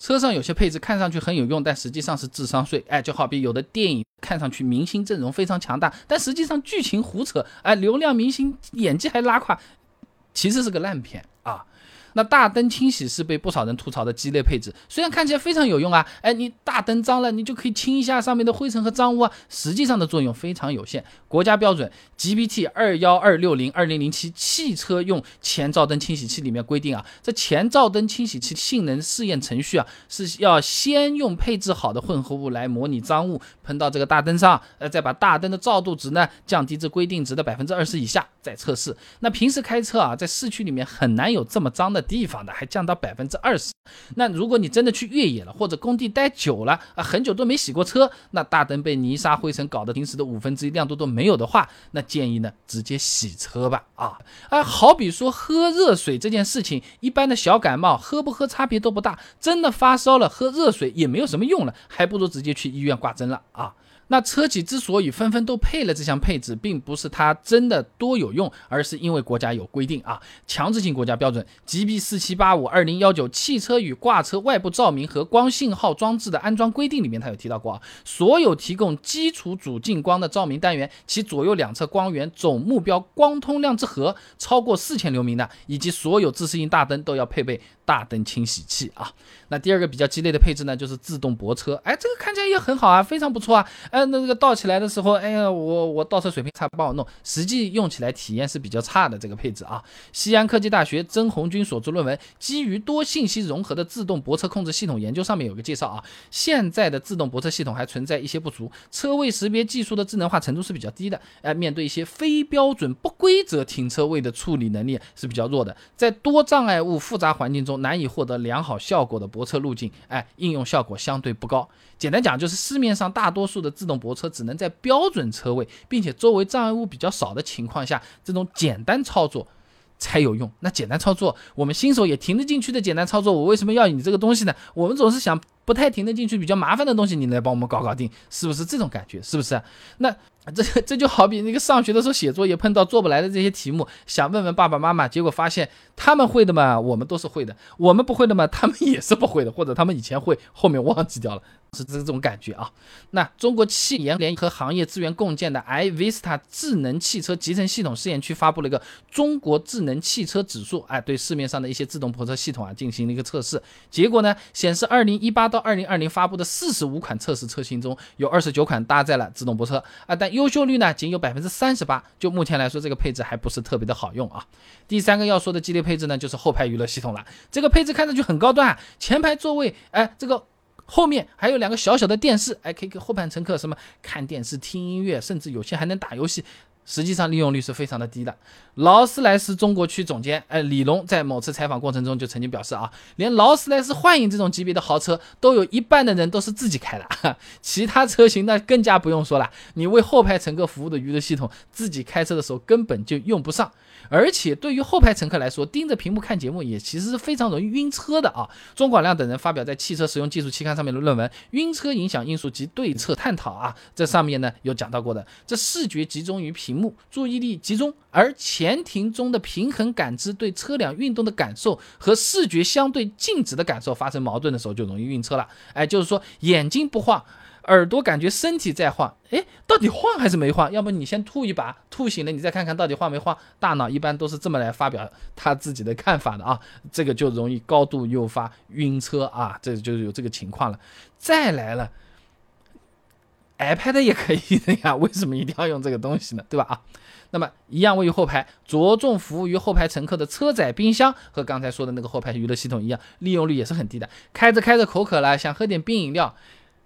车上有些配置看上去很有用，但实际上是智商税。哎，就好比有的电影看上去明星阵容非常强大，但实际上剧情胡扯，哎，流量明星演技还拉胯，其实是个烂片啊。那大灯清洗是被不少人吐槽的鸡肋配置，虽然看起来非常有用啊，哎，你大灯脏了，你就可以清一下上面的灰尘和脏污啊，实际上的作用非常有限。国家标准 GB/T 二幺二六零二零零七汽车用前照灯清洗器里面规定啊，这前照灯清洗器性能试验程序啊，是要先用配置好的混合物来模拟脏物喷到这个大灯上，呃，再把大灯的照度值呢降低至规定值的百分之二十以下再测试。那平时开车啊，在市区里面很难有这么脏的。地方的还降到百分之二十，那如果你真的去越野了，或者工地待久了啊，很久都没洗过车，那大灯被泥沙灰尘搞得平时的五分之一亮度都没有的话，那建议呢直接洗车吧啊啊，好比说喝热水这件事情，一般的小感冒喝不喝差别都不大，真的发烧了喝热水也没有什么用了，还不如直接去医院挂针了啊。那车企之所以纷纷都配了这项配置，并不是它真的多有用，而是因为国家有规定啊，强制性国家标准 GB 四七八五二零幺九汽车与挂车外部照明和光信号装置的安装规定里面，它有提到过啊，所有提供基础主近光的照明单元，其左右两侧光源总目标光通量之和超过四千流明的，以及所有自适应大灯都要配备。大灯清洗器啊，那第二个比较鸡肋的配置呢，就是自动泊车。哎，这个看起来也很好啊，非常不错啊。哎，那个倒起来的时候，哎呀，我我倒车水平差，帮我弄。实际用起来体验是比较差的这个配置啊。西安科技大学曾红军所著论文《基于多信息融合的自动泊车控制系统研究》上面有个介绍啊，现在的自动泊车系统还存在一些不足，车位识别技术的智能化程度是比较低的。哎，面对一些非标准、不规则停车位的处理能力是比较弱的，在多障碍物复杂环境中。难以获得良好效果的泊车路径，哎，应用效果相对不高。简单讲，就是市面上大多数的自动泊车只能在标准车位，并且周围障碍物比较少的情况下，这种简单操作才有用。那简单操作，我们新手也停得进去的简单操作，我为什么要你这个东西呢？我们总是想不太听得进去、比较麻烦的东西，你来帮我们搞搞定，是不是这种感觉？是不是？那。这这就好比那个上学的时候写作业碰到做不来的这些题目，想问问爸爸妈妈，结果发现他们会的嘛，我们都是会的；我们不会的嘛，他们也是不会的，或者他们以前会，后面忘记掉了，是这种感觉啊。那中国汽研联合行业资源共建的 iVista 智能汽车集成系统试验区发布了一个中国智能汽车指数，哎，对市面上的一些自动泊车系统啊进行了一个测试，结果呢显示，二零一八到二零二零发布的四十五款测试车型中有二十九款搭载了自动泊车啊，但优秀率呢仅有百分之三十八，就目前来说，这个配置还不是特别的好用啊。第三个要说的激烈配置呢，就是后排娱乐系统了。这个配置看上去很高端，啊前排座位，哎，这个后面还有两个小小的电视，哎，可以给后排乘客什么看电视、听音乐，甚至有些还能打游戏。实际上利用率是非常的低的。劳斯莱斯中国区总监哎李龙在某次采访过程中就曾经表示啊，连劳斯莱斯幻影这种级别的豪车都有一半的人都是自己开的，其他车型那更加不用说了。你为后排乘客服务的娱乐系统，自己开车的时候根本就用不上。而且对于后排乘客来说，盯着屏幕看节目也其实是非常容易晕车的啊。钟广亮等人发表在《汽车使用技术期刊》上面的论文《晕车影响因素及对策探讨》啊，这上面呢有讲到过的，这视觉集中于屏幕，目注意力集中，而前庭中的平衡感知对车辆运动的感受和视觉相对静止的感受发生矛盾的时候，就容易晕车了。哎，就是说眼睛不晃。耳朵感觉身体在晃，哎，到底晃还是没晃？要不你先吐一把，吐醒了你再看看到底晃没晃。大脑一般都是这么来发表他自己的看法的啊，这个就容易高度诱发晕车啊，这就有这个情况了。再来了，iPad 也可以的呀，为什么一定要用这个东西呢？对吧？啊，那么一样位于后排，着重服务于后排乘客的车载冰箱，和刚才说的那个后排娱乐系统一样，利用率也是很低的。开着开着口渴了，想喝点冰饮料。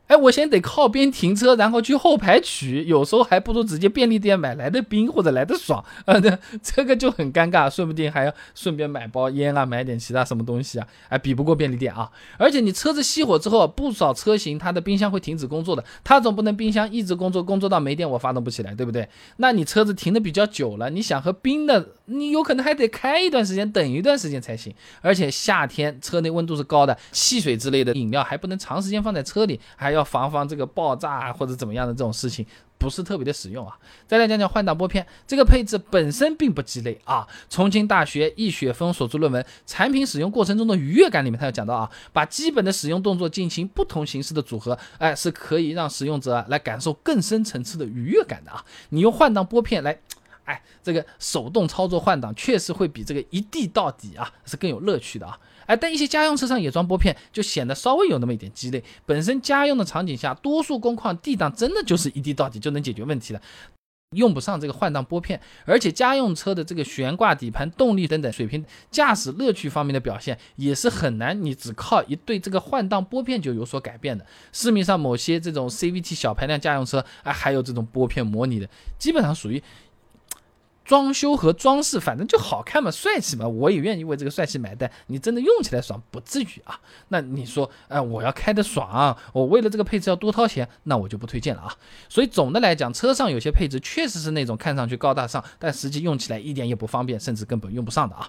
哎，我先得靠边停车，然后去后排取，有时候还不如直接便利店买来的冰或者来的爽啊，这 这个就很尴尬，说不定还要顺便买包烟啊，买点其他什么东西啊，哎，比不过便利店啊。而且你车子熄火之后，不少车型它的冰箱会停止工作的，它总不能冰箱一直工作，工作到没电我发动不起来，对不对？那你车子停的比较久了，你想喝冰的，你有可能还得开一段时间，等一段时间才行。而且夏天车内温度是高的，汽水之类的饮料还不能长时间放在车里，还。要防防这个爆炸啊或者怎么样的这种事情。不是特别的实用啊！再来讲讲换挡拨片，这个配置本身并不鸡肋啊。重庆大学易雪峰所著论文《产品使用过程中的愉悦感》里面，他有讲到啊，把基本的使用动作进行不同形式的组合，哎，是可以让使用者来感受更深层次的愉悦感的啊。你用换挡拨片来，哎，这个手动操作换挡，确实会比这个一地到底啊是更有乐趣的啊。哎，但一些家用车上也装拨片，就显得稍微有那么一点鸡肋。本身家用的场景下，多数工况 D 档真的就是一地到底就能解决问题的，用不上这个换挡拨片。而且家用车的这个悬挂底盘、动力等等水平、驾驶乐趣方面的表现，也是很难你只靠一对这个换挡拨片就有所改变的。市面上某些这种 CVT 小排量家用车，啊，还有这种拨片模拟的，基本上属于。装修和装饰，反正就好看嘛，帅气嘛，我也愿意为这个帅气买单。你真的用起来爽，不至于啊。那你说，哎，我要开的爽，我为了这个配置要多掏钱，那我就不推荐了啊。所以总的来讲，车上有些配置确实是那种看上去高大上，但实际用起来一点也不方便，甚至根本用不上的啊。